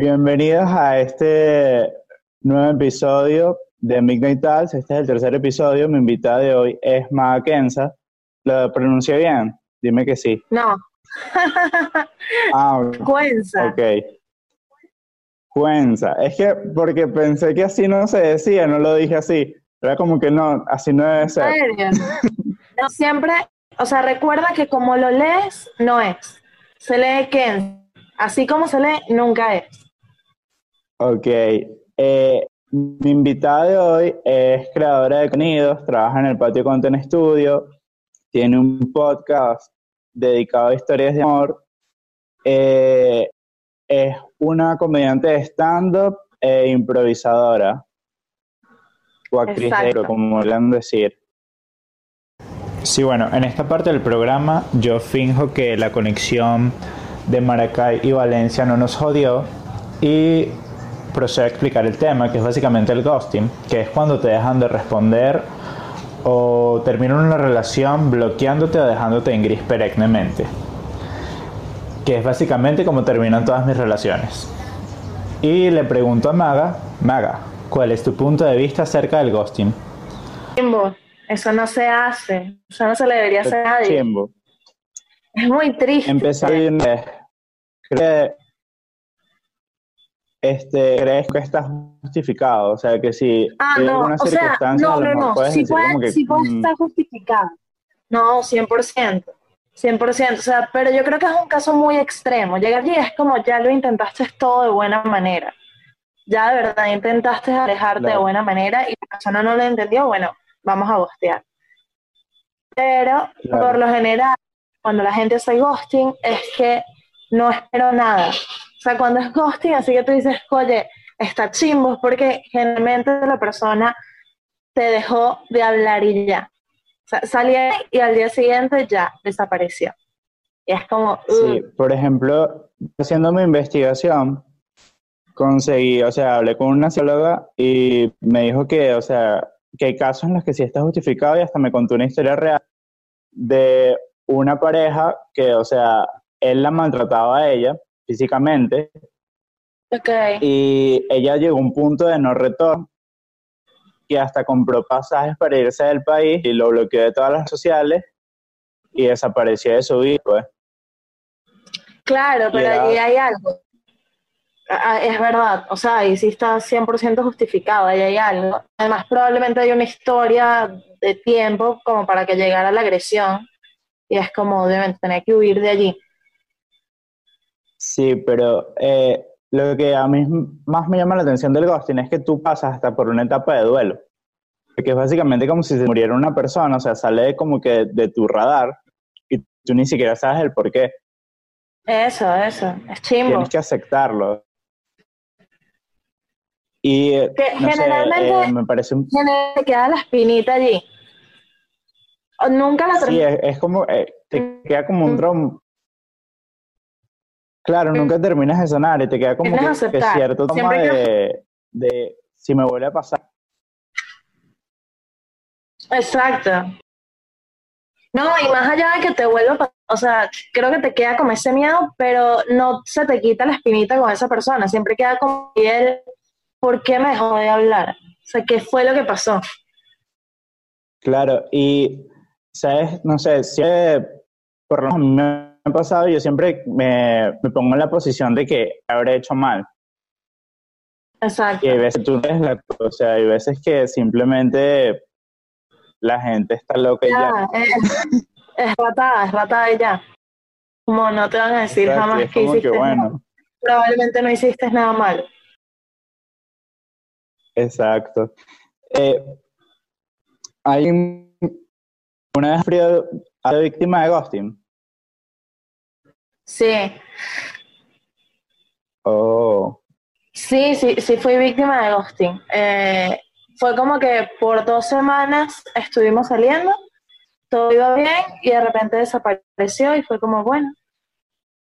Bienvenidos a este nuevo episodio de Midnight Tales. Este es el tercer episodio. Mi invitada de hoy es Maga Kenza. ¿Lo pronuncié bien? Dime que sí. No. Ah, Cuenza. ok. Cuenza. Es que porque pensé que así no se decía, no lo dije así. Era como que no, así no debe ¿En ser. No, siempre, o sea, recuerda que como lo lees, no es. Se lee Ken. Así como se lee, nunca es. Ok. Eh, mi invitada de hoy es creadora de contenidos, trabaja en el Patio Content Studio, tiene un podcast dedicado a historias de amor, eh, es una comediante de stand-up e improvisadora, o actriz de Exacto. como quieran decir. Sí, bueno, en esta parte del programa yo finjo que la conexión de Maracay y Valencia no nos jodió y procedo a explicar el tema, que es básicamente el ghosting, que es cuando te dejan de responder o terminan una relación bloqueándote o dejándote en gris perennemente. Que es básicamente como terminan todas mis relaciones. Y le pregunto a Maga, Maga, ¿cuál es tu punto de vista acerca del ghosting? Chimbo, Eso no se hace. Eso no se le debería hacer a nadie. Chimbo. Es muy triste. Empezar vez. ¿Cree- este, ¿Crees que está justificado? O sea, que si Ah, hay no, alguna o sea, circunstancia, no, no, no, puedes decir puede, que, puede mm, estar justificado. No, 100%, 100%, o sea, pero yo creo que es un caso muy extremo. Llegar allí es como ya lo intentaste todo de buena manera. Ya de verdad intentaste alejarte de buena manera y la persona no lo entendió, bueno, vamos a bostear. Pero Claro. por lo general, cuando la gente hace ghosting, es que no espero nada. O sea, cuando es ghosting, así que tú dices, oye, está chimbo, porque generalmente la persona te dejó de hablar y ya. O sea, salía y al día siguiente ya desapareció. Y es como, Sí, "Ugh". por ejemplo, haciendo mi investigación, conseguí, o sea, hablé con una psicóloga y me dijo que, o sea, que hay casos en los que sí está justificado y hasta me contó una historia real de una pareja que, o sea, él la maltrataba a ella físicamente ok, y ella llegó a un punto de no retorno que hasta compró pasajes para irse del país y lo bloqueó de todas las sociales y desapareció de su vida, pues. claro, pero era- ahí hay algo. Ah, ah, Es verdad, o sea, ahí sí está 100% justificado, ahí hay algo. Además, probablemente hay una historia de tiempo como para que llegara la agresión y es como deben tener que huir de allí. Sí, pero eh, lo que a mí más me llama la atención del ghosting es que tú pasas hasta por una etapa de duelo. Que es básicamente como si se muriera una persona, o sea, sale como que de tu radar y tú ni siquiera sabes el por qué. Eso, eso, es chimbo. Tienes que aceptarlo. Y eh, Que no sé, generalmente- eh, me parece un... Te queda la espinita allí. O nunca la Sí, es, es como, eh, te queda como un trauma. Claro, nunca terminas de sanar y te queda como que, que cierto que- de, de si me vuelve a pasar. Exacto. No, y más allá de que te vuelva a pasar, o sea, creo que te queda como ese miedo, pero no se te quita la espinita con esa persona. Siempre queda como él, ¿por qué me dejó de hablar? O sea, ¿qué fue lo que pasó? Claro, y, ¿sabes? No sé, si por lo menos a mí me ha pasado, yo siempre me, me pongo en la posición de que habré hecho mal. Exacto. Y hay veces tú ves la, o sea, hay veces que simplemente la gente está loca y ya. Ya, es, es ratada, es ratada y ya. Como no te van a decir Exacto, jamás que hiciste nada. Probablemente no hiciste nada malo. exacto. Eh, ¿Hay un- una vez frío ha sido víctima de ghosting? Sí, Oh, Sí, sí, sí fui víctima de ghosting. Eh, fue como que por dos semanas estuvimos saliendo, todo iba bien y de repente desapareció y fue como, bueno,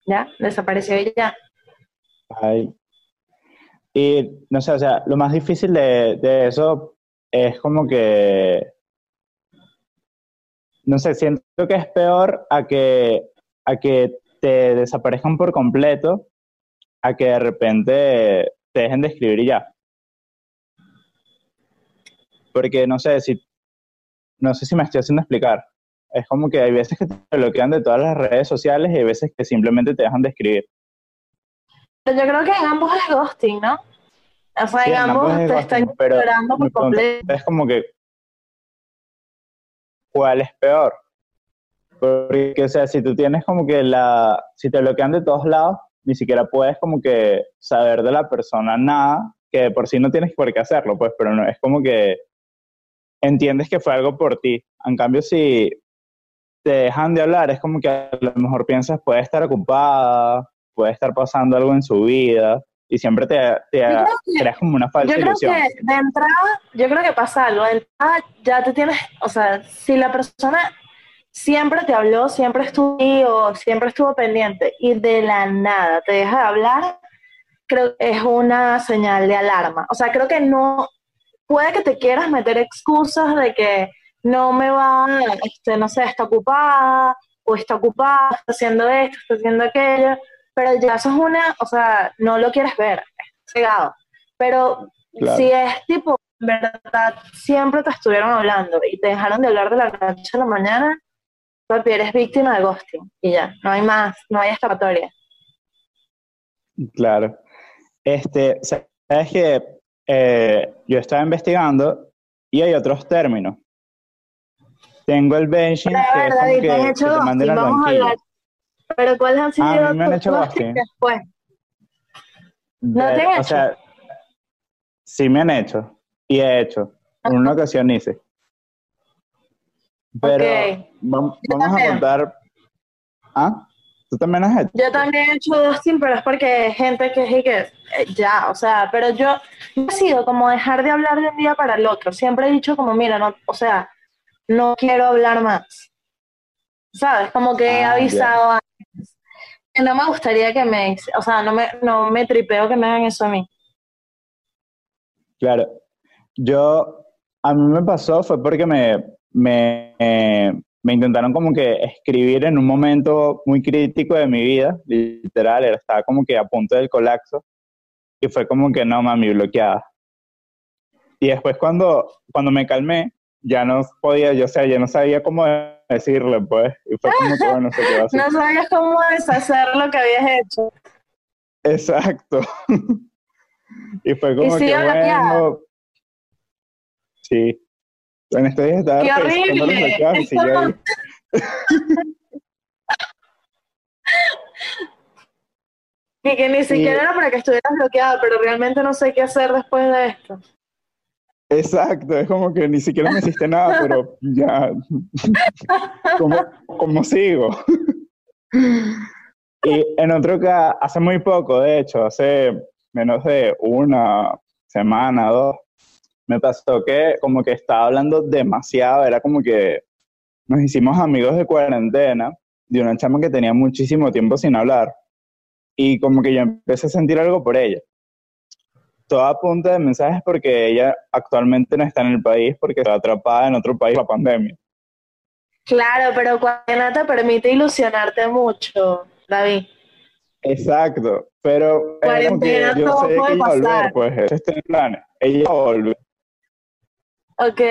ya, desapareció y ya. ay. Y no sé, o sea, lo más difícil de, de eso es como que, no sé, siento que es peor a que, a que te desaparezcan por completo a que de repente te dejen de escribir y ya. Porque no sé si, no sé si me estoy haciendo explicar. Es como que hay veces que te bloquean de todas las redes sociales y hay veces que simplemente te dejan de escribir. Yo creo que en ambos es ghosting, ¿no? O sea, en ambos, te están ignorando por completo. Es como que, ¿cuál es peor? Porque, o sea, si tú tienes como que la, si te bloquean de todos lados, ni siquiera puedes como que saber de la persona nada, que por sí no tienes por qué hacerlo, pues, pero no, es como que entiendes que fue algo por ti. En cambio, si te dejan de hablar, es como que a lo mejor piensas, puede estar ocupada, puede estar pasando algo en su vida, y siempre te, te creas como una falsa yo creo Que de entrada, yo creo que pasa algo, de entrada ya te tienes, o sea, si la persona siempre te habló, siempre estuvo ahí o siempre estuvo pendiente y de la nada te deja de hablar, creo que es una señal de alarma. O sea, creo que no, puede que te quieras meter excusas de que no me va, este, no sé, está ocupada o está ocupada, está haciendo esto, está haciendo aquello, pero ya eso es una, o sea, no lo quieres ver, es cegado. Pero si es tipo, verdad, siempre te estuvieron hablando y te dejaron de hablar de la noche a la mañana, papi, eres víctima de ghosting y ya, no hay más, no hay escapatoria. Claro. Este, sabes que eh, yo estaba investigando y hay otros términos. Tengo el benching, que es que, te manden al banquillo. Pero ¿cuáles han sido ah, a mí me han hecho ghosting. después? ¿No te han hecho? O sea, sí me han hecho y he hecho. En una ocasión hice. Pero vamos, a contar. ¿Ah? ¿Tú también has hecho? Yo también he hecho ghosting, pero es porque hay gente que es que eh, ya, o sea, pero yo no he sido como dejar de hablar de un día para el otro. Siempre he dicho como, mira, no, o sea, no quiero hablar más. ¿Sabes? Como que he ah, avisado antes. Que no me gustaría que me, o sea, no me, no me tripeo que me hagan eso a mí. Claro. Yo, a mí me pasó, fue porque me, me, me intentaron como que escribir en un momento muy crítico de mi vida, literal, estaba como que a punto del colapso, y fue como que no, mami, bloqueada. Y después cuando, cuando me calmé, ya no podía, yo sé, ya no sabía cómo decirle, pues, y fue como que, bueno, se quedó así. No sabías cómo deshacer lo que habías hecho. Exacto. y fue como que, bueno, sí, en este día estaba ¡Qué horrible! y que ni siquiera era para que estuvieras bloqueada, pero realmente no sé qué hacer después de esto. Exacto, es como que ni siquiera me hiciste nada, pero ya, ¿cómo, sigo? y en otro caso, hace muy poco, de hecho, hace menos de una semana, dos, me pasó que como que estaba hablando demasiado, era como que nos hicimos amigos de cuarentena, de una chama que tenía muchísimo tiempo sin hablar, y como que yo empecé a sentir algo por ella. Toda punta de mensajes porque ella actualmente no está en el país porque está atrapada en otro país la pandemia. Claro, pero cuarentena te permite ilusionarte mucho, David. Exacto, pero cuarentena que ella volver, pues este es el plan. Ella volver. Ok.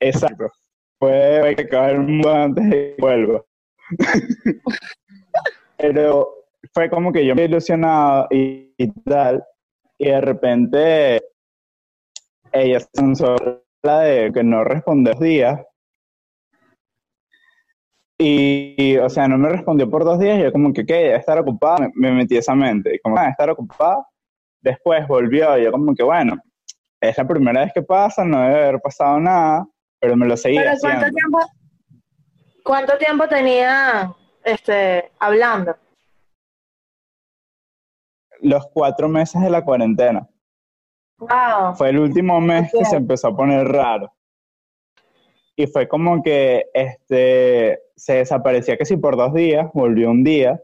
Exacto. Puede que acabar el mundo antes de que vuelva. Pero fue como que yo me ilusionado y, tal, y de repente ella se la de que no respondió dos días. Y, o sea, no me respondió por dos días, y yo como que, ¿qué? Estar ocupada, me, metí esa mente. Y como, ah, estar ocupada. Después volvió, y yo como que, bueno, es la primera vez que pasa, no debe haber pasado nada, pero me lo seguía ¿Pero ¿cuánto Tiempo, ¿Cuánto tiempo tenía este, hablando? Los cuatro meses de la cuarentena. Wow. Fue el último mes que se empezó a poner raro. Y fue como que este, se desaparecía que si por dos días, volvió un día,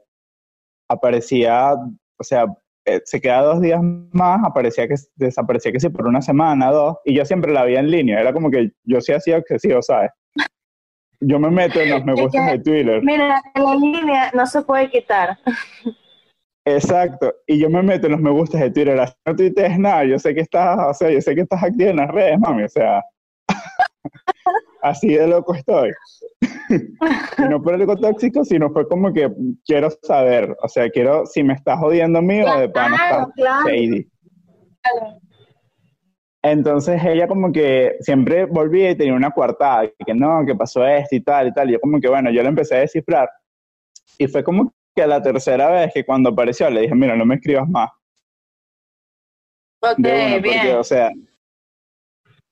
aparecía, o sea, eh, se queda dos días más, aparecía que desaparecía que sí por una semana, dos, y yo siempre la veía en línea, era como que yo sí hacía excesivo, ¿sabes? Yo me meto en los me gustan de Twitter. Mira, en la línea no se puede quitar. Exacto, y yo me meto en los me gustas de Twitter, así no tuitees nada, yo sé que estás, o sea, yo sé que estás activa en las redes, mami, o sea, así de loco estoy. y no por algo tóxico, sino fue como que quiero saber, o sea, quiero si me estás jodiendo a mí o de pana estar shady. Entonces ella como que siempre volvía y tenía una coartada, que no, que pasó esto y tal y tal, y yo como que bueno, yo le empecé a descifrar, y fue como que la tercera vez que cuando apareció le dije, mira, no me escribas más. Ok, bien. o sea,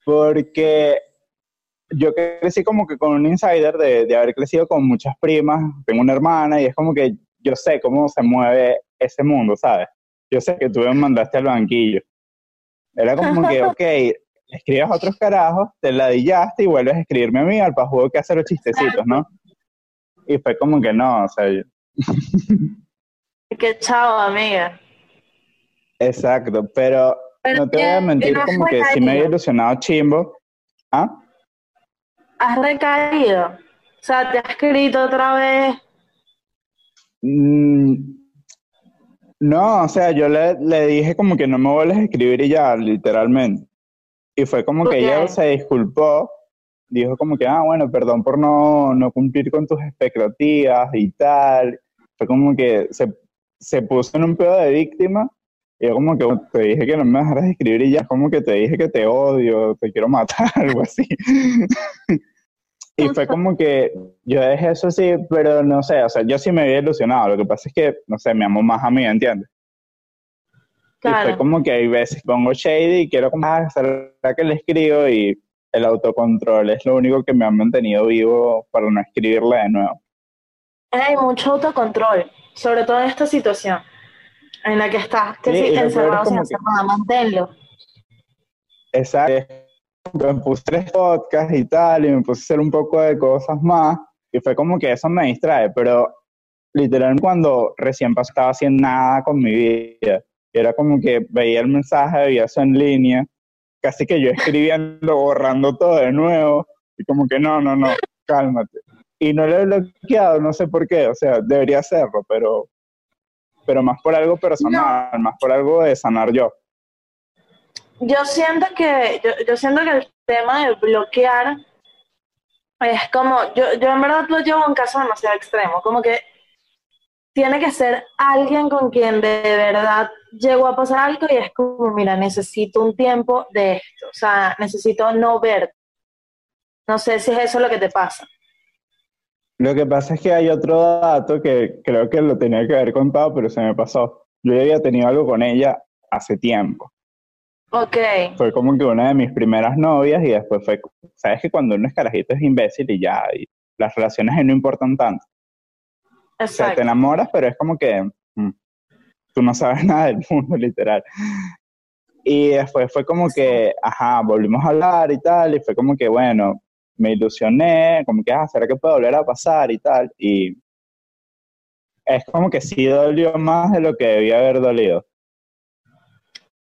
porque yo crecí como que con un insider de, de, haber crecido con muchas primas, tengo una hermana y es como que yo sé cómo se mueve ese mundo, ¿sabes? Yo sé que tú me mandaste al banquillo. Era como que, ok, escribas otros carajos, te ladillaste y vuelves a escribirme a mí al pajugo que hacer los chistecitos, ¿no? Y fue como que no, o sea, Qué chao, amiga. Exacto, pero, no te voy a mentir, como que si me había ilusionado chimbo. ¿Ah? ¿Has recaído? O sea, ¿te has escrito otra vez? Mm, no, o sea, yo le, le, dije como que no me vuelves a escribir y ya, literalmente. Y fue como que ella se disculpó dijo como que, ah, bueno, perdón por no, no cumplir con tus expectativas y tal. Fue como que se, se puso en un pedo de víctima y yo como que te dije que no me dejaras de escribir y ya como que te dije que te odio, te quiero matar, algo así. y fue como que yo dejé eso así, pero no sé, o sea, yo sí me había ilusionado. Lo que pasa es que, no sé, me amo más a mí, ¿entiendes? Claro. Y fue como que hay veces pongo shady y quiero como, ah, ¿será que le escribo? Y el autocontrol es lo único que me ha mantenido vivo para no escribirle de nuevo. Hay mucho autocontrol, sobre todo en esta situación en la que estás que sí, encerrado sin hacer nada, manténlo. Exacto. Me puse tres podcasts y tal, y me puse a hacer un poco de cosas más, y fue como que eso me distrae, pero literalmente cuando recién estaba haciendo nada con mi vida, era como que veía el mensaje, veía eso en línea, casi que yo escribiendo, borrando todo de nuevo, y como que no, no, no, cálmate. Y no lo he bloqueado, no sé por qué, o sea, debería hacerlo, pero, pero más por algo personal, más por algo de sanar yo. Yo siento que, yo, yo siento que el tema de bloquear es como, yo, yo en verdad lo llevo a un caso demasiado extremo, como que tiene que ser alguien con quien de verdad llegó a pasar algo y es como, mira, necesito un tiempo de esto, o sea, necesito no ver. No sé si es eso lo que te pasa. Lo que pasa es que hay otro dato que creo que lo tenía que haber contado, pero se me pasó. Yo ya había tenido algo con ella hace tiempo. Ok. Fue como que una de mis primeras novias y después fue, sabes que cuando uno es carajito es imbécil y ya, y las relaciones no importan tanto. O sea, te enamoras, pero es como que mm, tú no sabes nada del mundo, literal. Y después fue como que, ajá, volvimos a hablar y tal, y fue como que, bueno, me ilusioné, como que, ah, ¿será que puede volver a pasar y tal? Y es como que sí dolió más de lo que debía haber dolido.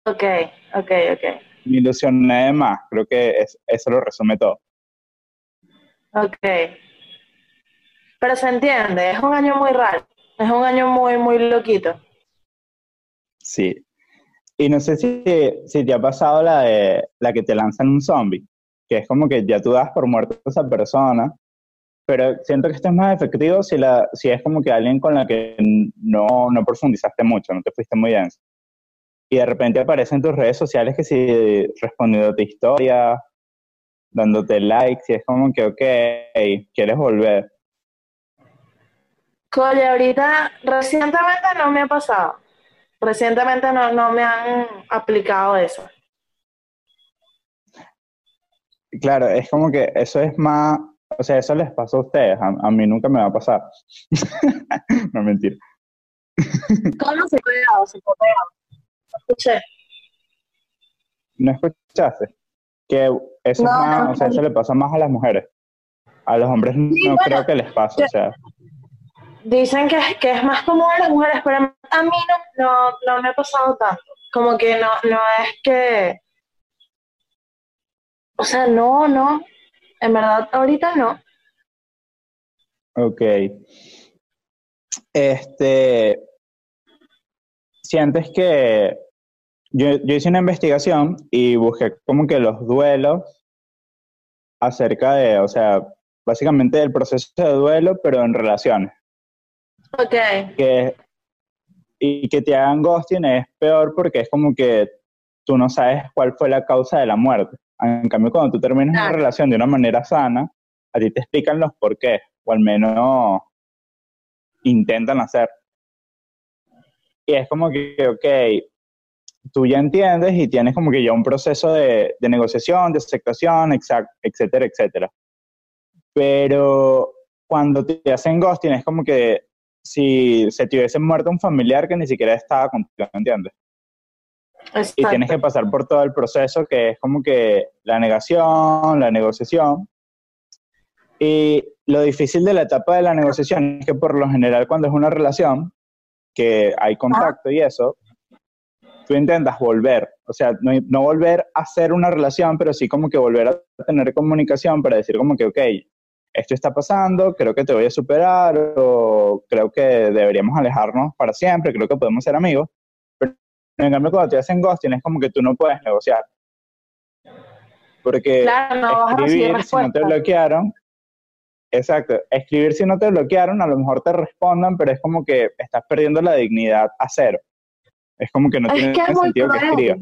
Ok, ok, ok. Me ilusioné más, creo que eso lo resume todo. Ok. Pero se entiende, es un año muy raro, es un año muy, muy loquito. Sí. Y no sé si, si te ha pasado la de la que te lanzan un zombie, que es como que ya tú das por muerto a esa persona, pero siento que esto es más efectivo si, la, si es como que alguien con la que no, no profundizaste mucho, no te fuiste muy denso. Y de repente aparece en tus redes sociales que si respondiendo tu historia, dándote likes, y es como que, ok, quieres volver. Oye, ahorita recientemente no me ha pasado. Recientemente no, no me han aplicado eso. Claro, es como que eso es más, o sea, eso les pasó a ustedes, a, mí nunca me va a pasar. no, mentira. ¿Cómo se cuidado? Se cuidado. No escuché. ¿No escuchaste? Que eso es más, o sea, eso le pasa más a las mujeres. A los hombres no creo que les pase, o sea dicen que, que es más común en las mujeres, pero a mí no, no, me ha pasado tanto. Como que no, no es que. O sea, no, no. En verdad, ahorita no. Ok. Este. sientes que yo, yo hice una investigación y busqué como que los duelos acerca de, o sea, básicamente el proceso de duelo, pero en relaciones. Ok. Que, y que te hagan ghosting es peor porque es como que tú no sabes cuál fue la causa de la muerte. En cambio, cuando tú terminas una relación de una manera sana, a ti te explican los por qué, o al menos intentan hacer. Y es como que, ok, tú ya entiendes y tienes como que ya un proceso de, de negociación, de aceptación, etcétera, etcétera. Pero cuando te hacen ghosting es como que si se te hubiese muerto un familiar que ni siquiera estaba contigo, ¿entiendes? Y tienes que pasar por todo el proceso que es como que la negación, la negociación. Y lo difícil de la etapa de la negociación es que por lo general cuando es una relación, que hay contacto y eso, tú intentas volver, o sea, no, no, volver a hacer una relación, pero sí como que volver a tener comunicación para decir como que, ok, esto está pasando, creo que te voy a superar, o creo que deberíamos alejarnos para siempre, creo que podemos ser amigos. Pero en cambio, cuando te hacen ghosting es como que tú no puedes negociar. Porque escribir, si no te bloquearon, exacto, escribir si no te bloquearon, a lo mejor te respondan, pero es como que estás perdiendo la dignidad a cero. Es como que no tiene sentido que escribas.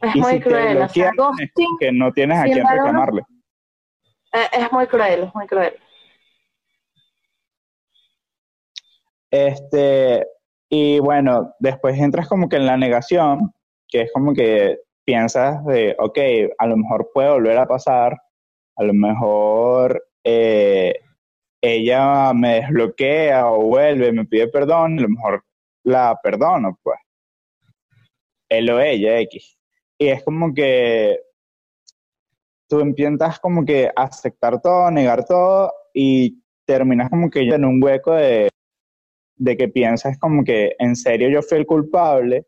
Es muy cruel. O sea, es que no tienes a quién reclamarle. Es muy cruel, es muy cruel. Este, y bueno, después entras como que en la negación, que es como que piensas de, ok, a lo mejor puede volver a pasar, a lo mejor eh, ella me desbloquea o vuelve, me pide perdón, a lo mejor la perdono, pues. Él o ella, X. Y es como que tú empiezas como que aceptar todo, negar todo y terminas como que en un hueco de, de que piensas como que en serio yo fui el culpable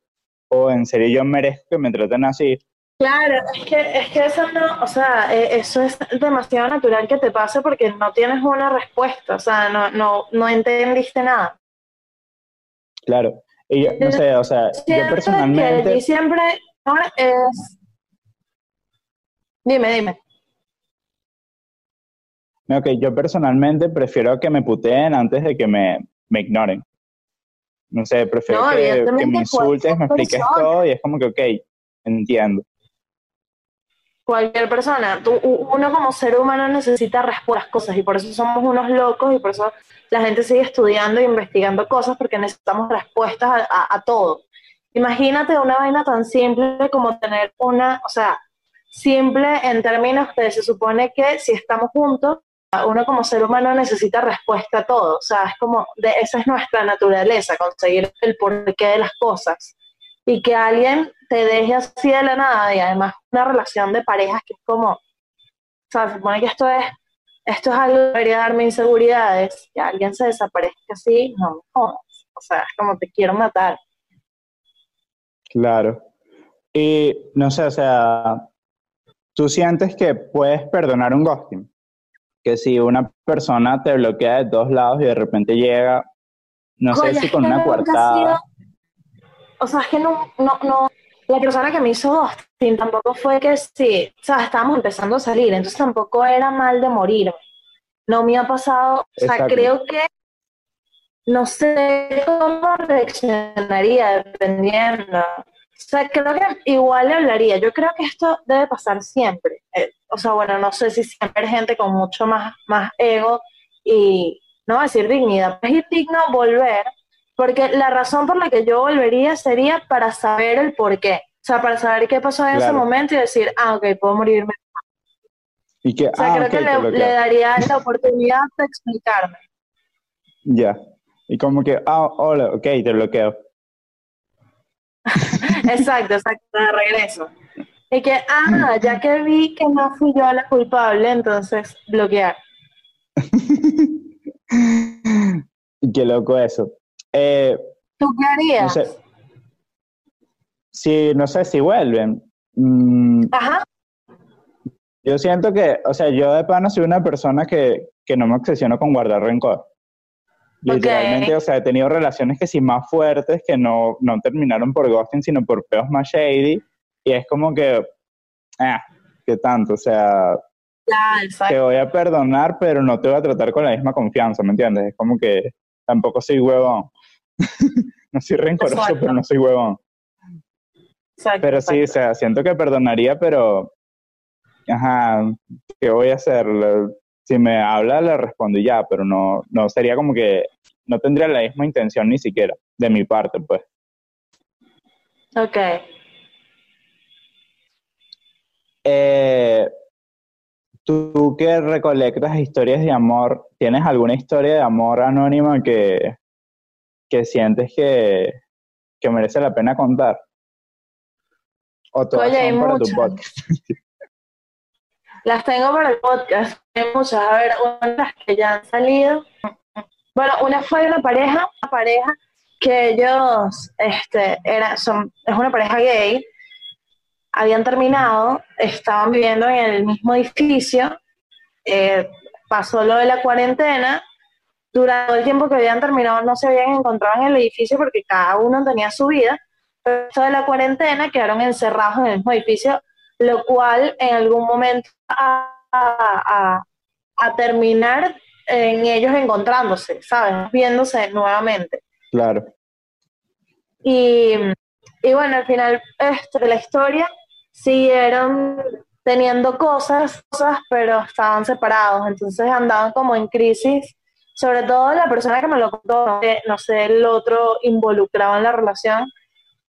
o en serio yo merezco que me traten así. Claro, es que, es que eso no, o sea, e, eso es demasiado natural que te pase porque no tienes una respuesta, o sea, no, no, no entendiste nada. Claro. Y yo, no sé, o sea, yo personalmente... Y siempre es... Dime, dime. Ok, yo personalmente prefiero que me puteen antes de que me, me ignoren. No sé, prefiero que, que, me insultes, me expliques todo y es como que, ok, entiendo. Cualquier persona, uno como ser humano necesita respuestas cosas y por eso somos unos locos y por eso la gente sigue estudiando e investigando cosas porque necesitamos respuestas a, todo. Imagínate una vaina tan simple como tener una, o sea, simple en términos que se supone que si estamos juntos, uno como ser humano necesita respuesta a todo. O sea, es como, de, esa es nuestra naturaleza, conseguir el porqué de las cosas. Y que alguien te deje así de la nada y además una relación de parejas que es como, o sea, se supone que esto es esto es algo que debería darme inseguridades, que alguien se desaparezca así, no me jodas. O sea, es como te quiero matar. Claro. Y no sé, o sea, tú sientes que puedes perdonar un ghosting. Que si una persona te bloquea de todos lados y de repente llega, no sé si con una coartada. O sea, es que no, no, no, la persona que me hizo ghosting tampoco fue que sí, o sea, estábamos empezando a salir, entonces tampoco era mal de morir. No me ha pasado, o sea, creo que no sé cómo reaccionaría dependiendo. O sea, creo que igual le hablaría. Yo creo que esto debe pasar siempre. Eh, o sea, bueno, no sé si siempre hay gente con mucho más, más ego y, no voy a decir dignidad, es digno volver porque la razón por la que yo volvería sería para saber el por qué. O sea, para saber qué pasó en ese momento y decir, ah, ok, puedo morirme. ¿Y que, o sea, ah, creo que le, daría la oportunidad de explicarme. Ya. Y como que, ah, hola, ok, te bloqueo. exacto, exacto, de regreso. Y que, ah, ya que vi que no fui yo la culpable, entonces bloquear. qué loco eso. Eh, ¿Tú qué harías? No sé, si, no sé si vuelven. Mm, Ajá. Yo siento que, o sea, yo de pana soy una persona que, que no me obsesiono con guardar rencor. Literalmente, o sea, he tenido relaciones que sí más fuertes que no, no terminaron por ghosting, sino por peos más shady. Y es como que, ah, qué tanto, o sea, te voy a perdonar, pero no te voy a tratar con la misma confianza, ¿me entiendes? Es como que tampoco soy huevón. no soy rencoroso, pero no soy huevón. pero sí, o sea, siento que perdonaría, pero, ajá, ¿qué voy a hacer? Si me habla, le respondo ya, pero no, no sería como que, no tendría la misma intención ni siquiera, de mi parte, pues. Ok. Eh, tú que recolectas historias de amor, ¿tienes alguna historia de amor anónima que, que sientes que, que merece la pena contar? ¿O todas Oye, para tu podcast? Las tengo para el podcast. Hay muchas. A ver, unas que ya han salido. Bueno, una fue una pareja, una pareja que ellos, este, era, son, es una pareja gay, habían terminado, estaban viviendo en el mismo edificio, eh, pasó lo de la cuarentena, durante el tiempo que habían terminado no se habían encontrado en el edificio porque cada uno tenía su vida, pero de la cuarentena quedaron encerrados en el mismo edificio, lo cual en algún momento a, a terminar en ellos encontrándose, ¿sabes? Viéndose nuevamente. Claro. Y, y bueno, al final este, de la historia siguieron teniendo cosas, cosas, pero estaban separados, entonces andaban como en crisis. Sobre todo la persona que me lo contó, no sé, no sé el otro involucrado en la relación,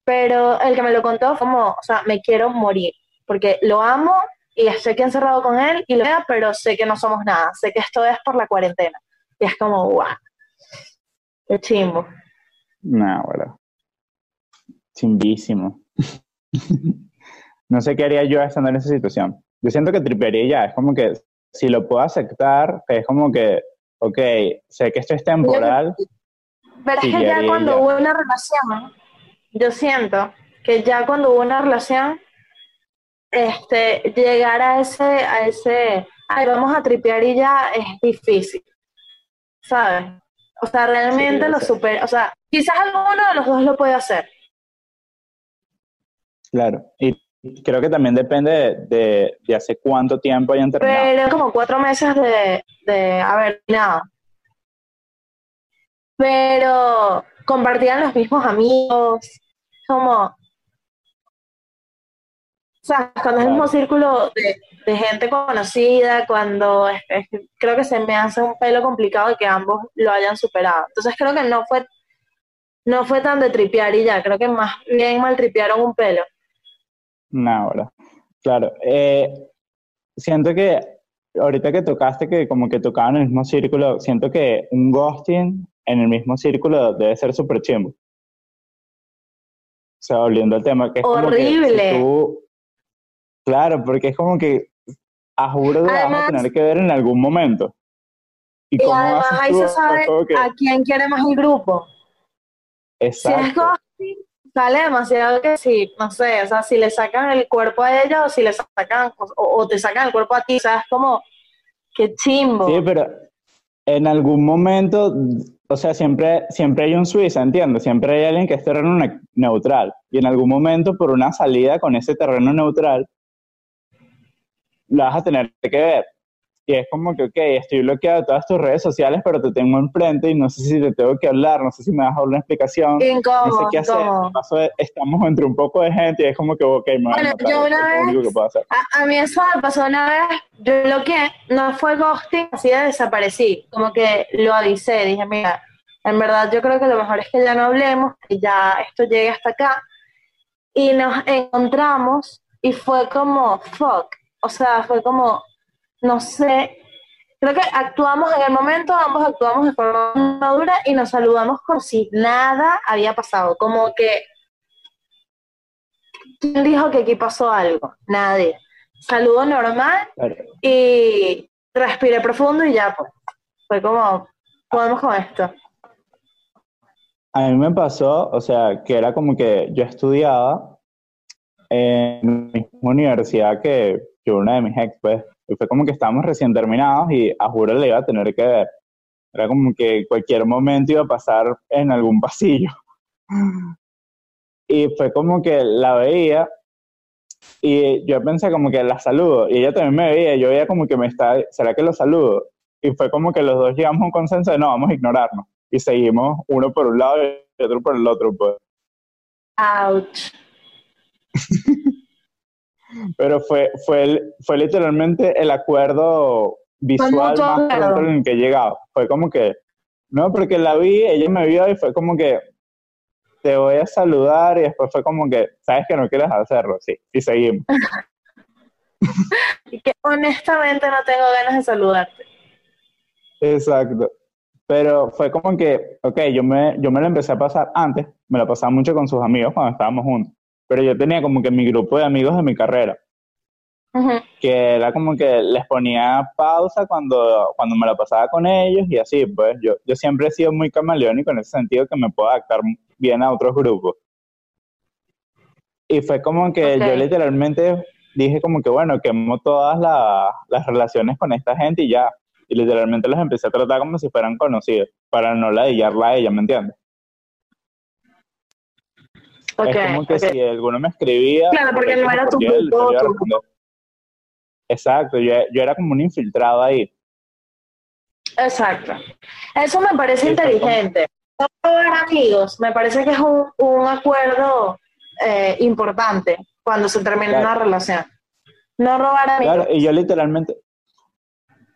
pero el que me lo contó fue como, o sea, me quiero morir, porque lo amo y estoy aquí encerrado con él y lo veo, pero sé que no somos nada, sé que esto es por la cuarentena. Y es como, guau, qué chimbo. No, bueno. Chimbísimo. no sé qué haría yo estando en esa situación. Yo siento que tripearía ya, es como que si lo puedo aceptar, es como que, ok, sé que esto es temporal. Pero es que ya cuando hubo una relación, yo siento que ya cuando hubo una relación, este, llegar a ese, a ese, ay, vamos a tripear y ya es difícil, ¿sabes? O sea, realmente lo supera, o sea, quizás alguno de los dos lo puede hacer. Claro, y creo que también depende de, de, hace cuánto tiempo hayan terminado. Pero como cuatro meses de, de haber terminado. Pero compartían los mismos amigos, como, o sea, cuando es el mismo círculo de, gente conocida, cuando creo que se me hace un pelo complicado de que ambos lo hayan superado. Entonces creo que no fue, no fue tan de tripear y ya, creo que más bien mal tripearon un pelo. No, ahora. Claro. Eh, siento que ahorita que tocaste que como que tocaban el mismo círculo, siento que un ghosting en el mismo círculo debe ser súper chimbo. O sea, volviendo al tema, que es Horrible. Como que Claro, porque es como que a juro que a tener que ver en algún momento. Y, además ahí se sabe a quién quiere más el grupo. Exacto. Si es sale demasiado que si, no sé, o sea, si le sacan el cuerpo a ella o si le sacan, o, te sacan el cuerpo a ti, o sea, es como, qué chimbo. Sí, pero en algún momento, o sea, siempre, siempre hay un Suiza, entiendo, siempre hay alguien que es terreno neutral. Y en algún momento, por una salida con ese terreno neutral, la vas a tener que ver. Y es como que, ok, estoy bloqueado de todas tus redes sociales, pero te tengo enfrente y no sé si te tengo que hablar, no sé si me vas a dar una explicación. Incómodo, no sé qué hacer. estamos entre un poco de gente y es como que, ok, me bueno, yo una vez, A, mí eso me pasó una vez, yo bloqueé, no fue ghosting, así de desaparecí, como que lo avisé, dije, mira, en verdad yo creo que lo mejor es que ya no hablemos, que ya esto llegue hasta acá. Y nos encontramos y fue como, fuck, o sea, fue como, no sé, creo que actuamos en el momento, ambos actuamos de forma madura y nos saludamos como si nada había pasado, como que ¿quién dijo que aquí pasó algo? Nadie. Saludo normal y respiré profundo y ya pues. Fue como, podemos con esto. A mí me pasó, o sea, que era como que yo estudiaba en mi universidad que que una de mis ex, pues, y fue como que estábamos recién terminados y a juro le iba a tener que ver. Era como que cualquier momento iba a pasar en algún pasillo. Y fue como que la veía y yo pensé como que la saludo y ella también me veía, yo veía como que me está, ¿será que lo saludo? Y fue como que los dos llegamos a un consenso de no, vamos a ignorarnos. Y seguimos uno por un lado y otro por el otro, pues. Ouch. Pero fue, fue, fue literalmente el acuerdo visual más pronto en el que he llegado. Fue como que, no, porque la vi, ella me vio y fue como que, te voy a saludar y después fue como que, sabes que no quieres hacerlo, sí, y seguimos. y que honestamente no tengo ganas de saludarte. Exacto. Pero fue como que, ok, yo me, yo me lo empecé a pasar antes, me lo pasaba mucho con sus amigos cuando estábamos juntos, pero yo tenía como que mi grupo de amigos de mi carrera, que era como que les ponía pausa cuando, cuando me lo pasaba con ellos y así, pues yo, yo siempre he sido muy camaleónico en ese sentido que me puedo adaptar bien a otros grupos. Y fue como que yo literalmente dije como que bueno, quemo todas las relaciones con esta gente y ya. Y literalmente los empecé a tratar como si fueran conocidos, para no ladillarla a ella, ¿me entiendes? Es como que si alguno me escribía... Claro, porque no era tu grupo. Exacto, yo, yo era como un infiltrado ahí. Exacto. Eso me parece inteligente. No robar amigos, me parece que es un, un acuerdo eh, importante cuando se termina una relación. No robar amigos. Claro, y yo literalmente,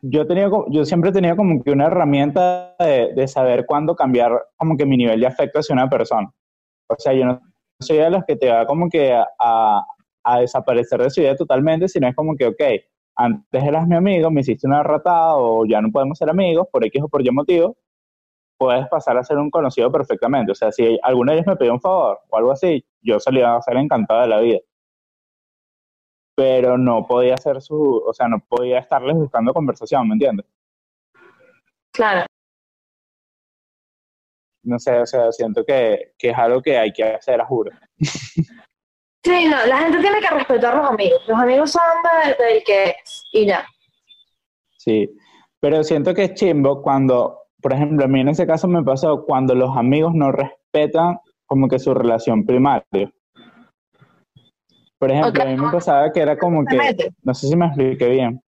yo tenía, yo siempre he tenido como que una herramienta de, de, saber cuándo cambiar como que mi nivel de afecto hacia una persona. O sea, yo no soy de los que te va como que a, a desaparecer de su vida totalmente, sino es como que, ok, antes eras mi amigo, me hiciste una ratada o ya no podemos ser amigos por X o por Y motivo, puedes pasar a ser un conocido perfectamente. O sea, si alguno de ellos me pidió un favor o algo así, yo salía a ser encantado de la vida. Pero no podía hacer su, o sea, no podía estarles buscando conversación, ¿me entiendes? Claro. No sé, o sea, siento que, que es algo que hay que hacer, a juro. Sí, no, la gente tiene que respetar a los amigos. Los amigos son del que es y ya. Sí, pero siento que es chimbo cuando, por ejemplo, a mí en ese caso me pasó cuando los amigos no respetan como que su relación primaria. Por ejemplo, a mí me pasaba que era como que, no sé si me expliqué bien,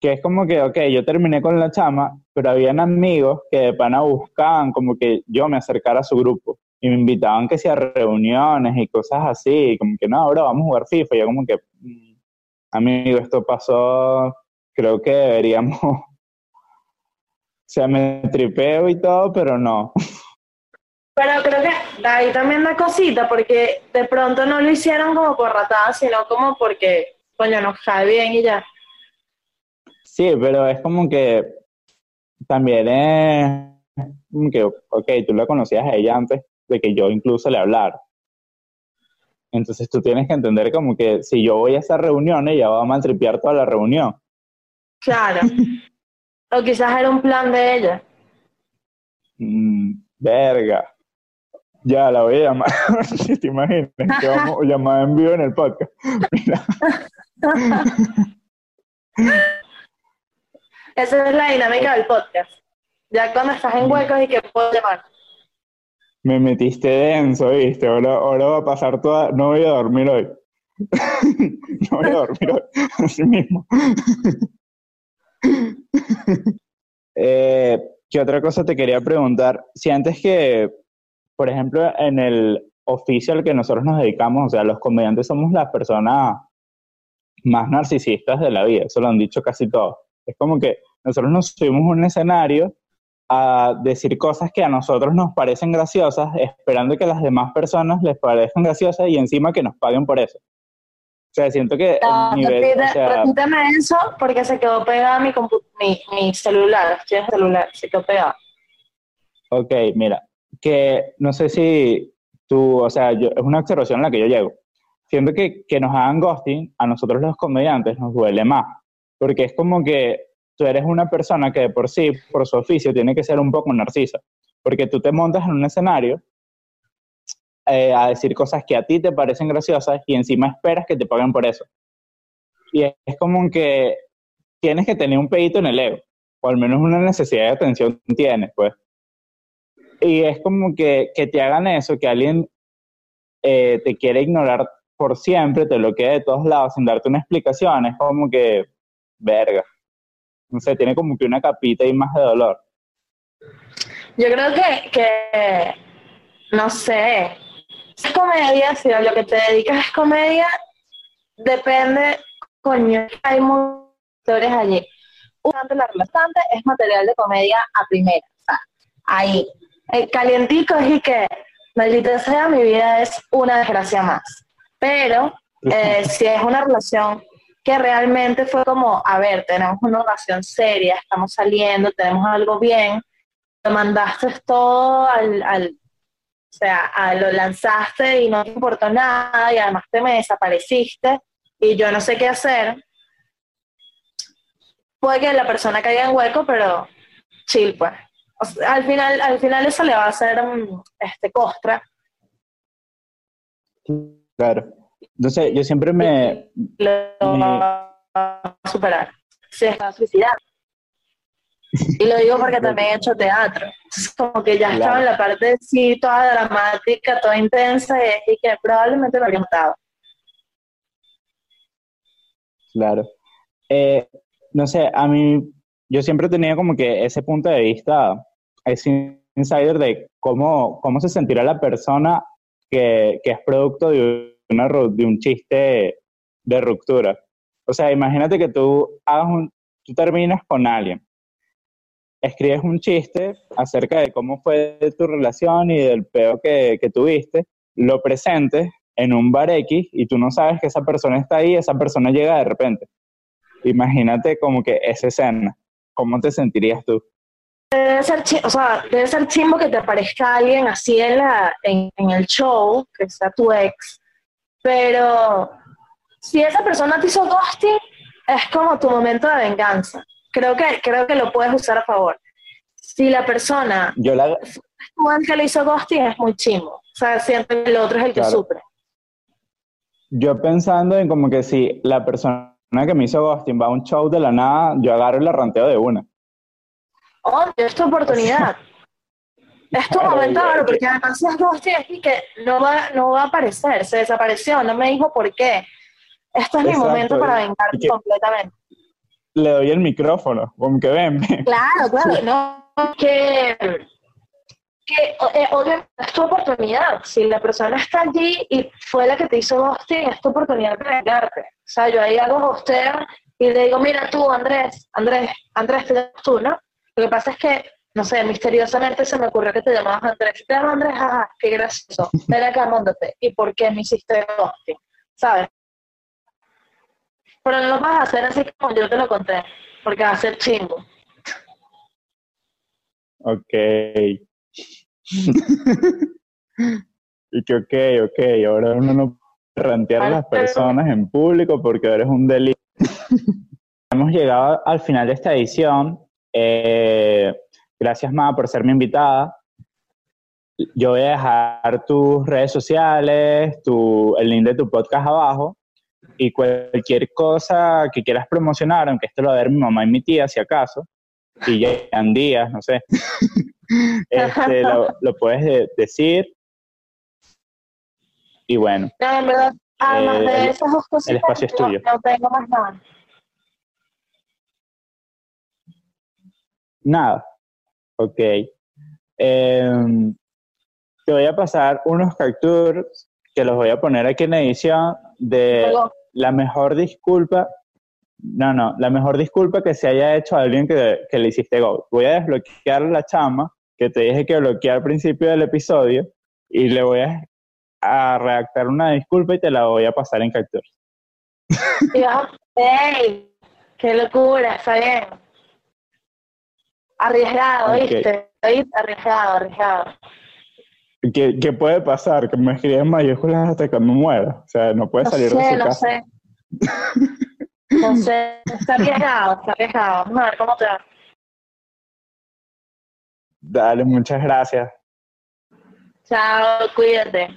que es como que, ok, yo terminé con la chama, pero habían amigos que de pana buscaban como que yo me acercara a su grupo y me invitaban que sea reuniones y cosas así, como que no, ahora vamos a jugar FIFA, yo como que, mm, amigo, esto pasó, creo que deberíamos, o sea, me tripeo y todo, pero no. Pero creo que ahí también da cosita, porque de pronto no lo hicieron como por ratada, sino como porque, coño, nos cae bien y ya. Sí, pero es como que también es como que, ok, tú la conocías a ella antes, de que yo incluso le hablara. Entonces tú tienes que entender como que si yo voy a esa reunión, ella va a maltripear toda la reunión. Claro. o quizás era un plan de ella. Mm, verga. Ya la voy a llamar. si te imaginas que vamos a llamar en vivo en el podcast. Esa es la dinámica del podcast. Ya cuando estás en huecos y que puedo llamar me metiste denso, ¿viste? Ahora, ahora va a pasar toda... No voy a dormir hoy. no voy a dormir hoy, así mismo. eh, ¿Qué otra cosa te quería preguntar? Si antes que, por ejemplo, en el oficio al que nosotros nos dedicamos, o sea, los comediantes somos las personas más narcisistas de la vida, eso lo han dicho casi todos. Es como que nosotros nos subimos a un escenario a decir cosas que a nosotros nos parecen graciosas, esperando que las demás personas les parezcan graciosas y encima que nos paguen por eso. O sea, siento que no, nivel, repítame eso porque se quedó pegada mi, mi, mi celular, estoy celular, se quedó pegado. Ok, mira, que no sé si tú, o sea, yo, es una observación a la que yo llego. Siento que, que nos hagan ghosting, a nosotros los comediantes nos duele más, porque es como que tú eres una persona que de por sí, por su oficio, tiene que ser un poco narcisa, porque tú te montas en un escenario eh, a decir cosas que a ti te parecen graciosas y encima esperas que te paguen por eso. Y es, como que tienes que tener un pedito en el ego. o al menos una necesidad de atención tienes, pues. Y es como que, que te hagan eso, que alguien eh, te quiere ignorar por siempre, te lo quede de todos lados sin darte una explicación, es como que, verga. No sé, tiene como que una capita y más de dolor. Yo creo que, que no sé, es comedia, si a lo que te dedicas es comedia, depende, coño, hay muchos actores allí. Durante la relastante es material de comedia a primera, o sea, ahí. El calientico es y que, maldita sea, mi vida es una desgracia más. Pero eh, si es una relación que realmente fue como, a ver, tenemos una relación seria, estamos saliendo, tenemos algo bien, lo mandaste todo al, o sea, lo lanzaste y no te importó nada y además te me desapareciste y yo no sé qué hacer. Puede que la persona caiga en hueco, pero chill, pues. al final, al final eso le va a hacer um, este costra. Claro. Entonces, yo siempre me. Lo va a superar. Se está suicidando. Y lo digo porque también he hecho teatro. Es como que ya estaba en la parte sí, toda dramática, toda intensa, y, que probablemente lo habría matado. Claro. Eh, no sé, a mí, yo siempre tenido como que ese punto de vista, ese insider de cómo, cómo se sentirá la persona que, que es producto de, una, de un chiste de ruptura. O sea, imagínate que tú hagas un, tú terminas con alguien escribes un chiste acerca de cómo fue tu relación y del peo que, tuviste, lo presentes en un bar X y tú no sabes que esa persona está ahí, esa persona llega de repente. Imagínate como que esa escena, ¿cómo te sentirías tú? Debe ser, o sea, debe ser chimbo que te aparezca alguien así en, la, en, el show, que sea tu ex, pero si esa persona te hizo ghosting, es como tu momento de venganza creo que, creo que lo puedes usar a favor. Si la persona Yo la... que le hizo ghosting es muy chimo. O sea, siempre el otro es el que sufre. Yo pensando en como que si la persona que me hizo ghosting va a un show de la nada, yo agarro el arranteo de una. Oh, es tu oportunidad. es tu momento ahora, porque además es ghosting es que no va, no va a aparecer, se desapareció, no me dijo por qué. Este es mi momento para vengarme completamente le doy el micrófono, como que ven. Claro, claro, no, que, que eh, es tu oportunidad. Si la persona está allí y fue la que te hizo ghosting, es tu oportunidad de vengarte. O sea, yo ahí hago hosteo y le digo, mira tú, Andrés, Andrés, Andrés, te tú, ¿no? Lo que pasa es que, no sé, misteriosamente se me ocurrió que te llamabas Andrés. Te llamo Andrés, ajá, qué gracioso. Ven acá, móntate. ¿Y por qué me hiciste ghosting? ¿Sabes? Pero no lo vas a hacer así como yo te lo conté, porque va a ser chingo. Ok. y que ok, ok, ahora uno no puede rantear a las personas en público porque eres un delito. Hemos llegado al final de esta edición. Eh, gracias, Ma, por ser mi invitada. Yo voy a dejar tus redes sociales, tu, el link de tu podcast abajo y cualquier cosa que quieras promocionar, aunque esto lo va a ver mi mamá y mi tía, si acaso, y ya en días, no sé, este, lo, puedes decir. Y bueno. No, en verdad, además de eh, esas dos cosas, el espacio es tuyo. No, tengo más nada. Nada. Ok. Em, te voy a pasar unos captures que los voy a poner aquí en edición de la mejor disculpa, no, no, la mejor disculpa que se haya hecho a alguien que, le hiciste go. Voy a desbloquear la chama que te dije que bloqueé al principio del episodio y le voy a, redactar una disculpa y te la voy a pasar en captura. ¡Ey! ¡Qué locura! Está bien. Arriesgado, ¿viste? Arriesgado, arriesgado. ¿Qué, puede pasar? Que me escriben mayúsculas hasta que me muera. O sea, no puede salir de su no casa. Sé. no sé. Está arriesgado, está arriesgado. Vamos a ver cómo te va. Dale, muchas gracias. Chao, cuídate.